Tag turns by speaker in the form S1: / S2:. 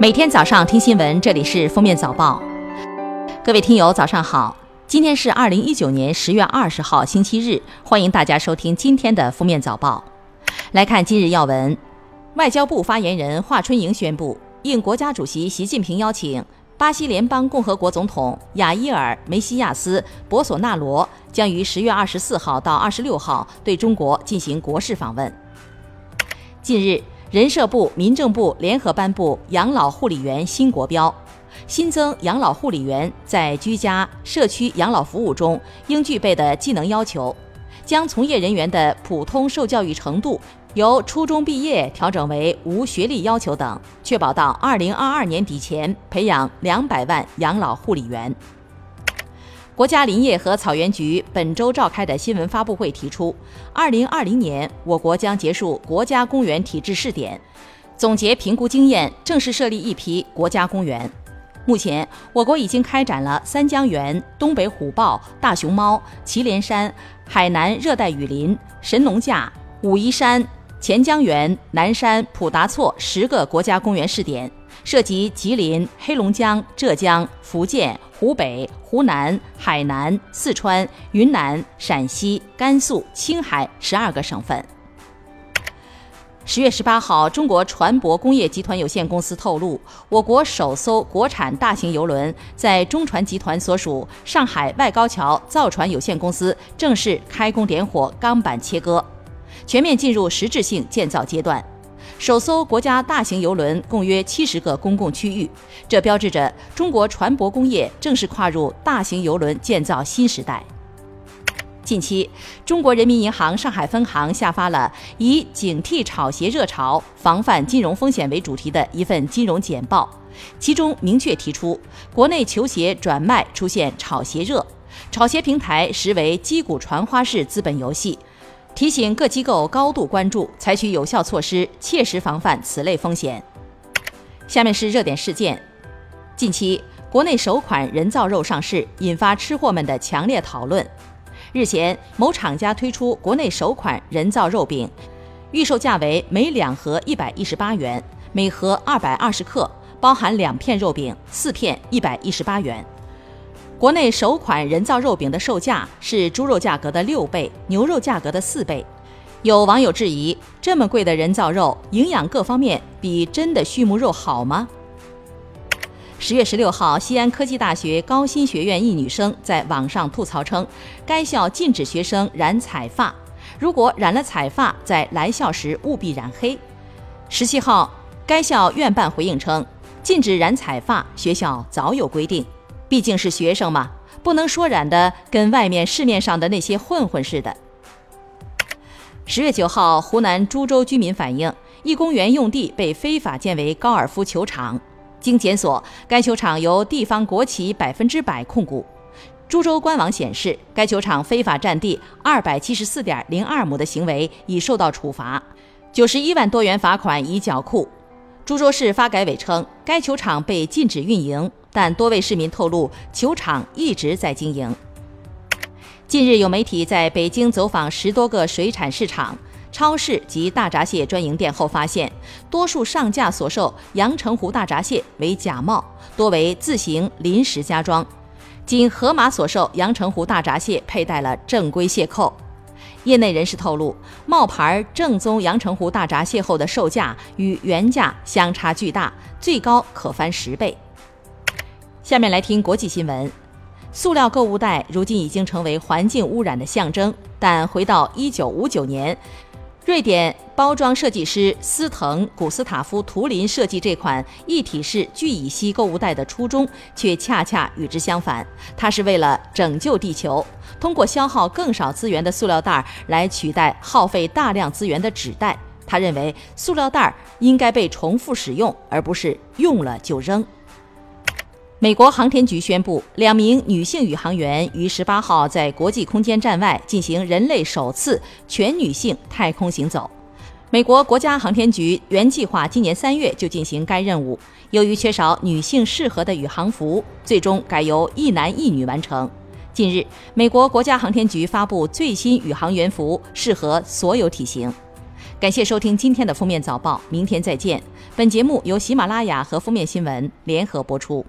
S1: 每天早上听新闻，这里是封面早报。各位听友，早上好！今天是二零一九年十月二十号，星期日。欢迎大家收听今天的封面早报。来看今日要闻。外交部发言人华春莹宣布，应国家主席习近平邀请，巴西联邦共和国总统雅伊尔·梅西亚斯·博索纳罗将于十月二十四号到二十六号对中国进行国事访问。近日。人社部、民政部联合颁布养老护理员新国标，新增养老护理员在居家、社区养老服务中应具备的技能要求，将从业人员的普通受教育程度由初中毕业调整为无学历要求等，确保到二零二二年底前培养两百万养老护理员。国家林业和草原局本周召开的新闻发布会提出，二零二零年我国将结束国家公园体制试点，总结评估经验，正式设立一批国家公园。目前，我国已经开展了三江源、东北虎豹、大熊猫、祁连山、海南热带雨林、神农架、武夷山、钱江源、南山、普达措十个国家公园试点。涉及吉林、黑龙江、浙江、福建、湖北、湖南、海南、四川、云南、陕西、甘肃、青海十二个省份。十月十八号，中国船舶工业集团有限公司透露，我国首艘国产大型邮轮在中船集团所属上海外高桥造船有限公司正式开工点火，钢板切割，全面进入实质性建造阶段。首艘国家大型邮轮共约七十个公共区域，这标志着中国船舶工业正式跨入大型邮轮建造新时代。近期，中国人民银行上海分行下发了以“警惕炒鞋热潮，防范金融风险”为主题的一份金融简报，其中明确提出，国内球鞋转卖出现炒鞋热，炒鞋平台实为击鼓传花式资本游戏。提醒各机构高度关注，采取有效措施，切实防范此类风险。下面是热点事件：近期，国内首款人造肉上市，引发吃货们的强烈讨论。日前，某厂家推出国内首款人造肉饼，预售价为每两盒一百一十八元，每盒二百二十克，包含两片肉饼，四片一百一十八元。国内首款人造肉饼的售价是猪肉价格的六倍，牛肉价格的四倍。有网友质疑：这么贵的人造肉，营养各方面比真的畜牧肉好吗？十月十六号，西安科技大学高新学院一女生在网上吐槽称，该校禁止学生染彩发，如果染了彩发，在来校时务必染黑。十七号，该校院办回应称，禁止染彩发，学校早有规定。毕竟是学生嘛，不能说染的跟外面市面上的那些混混似的。十月九号，湖南株洲居民反映，一公园用地被非法建为高尔夫球场。经检索，该球场由地方国企百分之百控股。株洲官网显示，该球场非法占地二百七十四点零二亩的行为已受到处罚，九十一万多元罚款已缴库。株洲市发改委称，该球场被禁止运营。但多位市民透露，球场一直在经营。近日，有媒体在北京走访十多个水产市场、超市及大闸蟹专营店后，发现多数上架所售阳澄湖大闸蟹为假冒，多为自行临时加装。仅盒马所售阳澄湖大闸蟹佩戴了正规蟹扣。业内人士透露，冒牌正宗阳澄湖大闸蟹后的售价与原价相差巨大，最高可翻十倍。下面来听国际新闻。塑料购物袋如今已经成为环境污染的象征，但回到1959年，瑞典包装设计师斯滕古斯塔夫图林设计这款一体式聚乙烯购物袋的初衷，却恰恰与之相反。他是为了拯救地球，通过消耗更少资源的塑料袋来取代耗费大量资源的纸袋。他认为，塑料袋应该被重复使用，而不是用了就扔。美国航天局宣布，两名女性宇航员于十八号在国际空间站外进行人类首次全女性太空行走。美国国家航天局原计划今年三月就进行该任务，由于缺少女性适合的宇航服，最终改由一男一女完成。近日，美国国家航天局发布最新宇航员服，适合所有体型。感谢收听今天的封面早报，明天再见。本节目由喜马拉雅和封面新闻联合播出。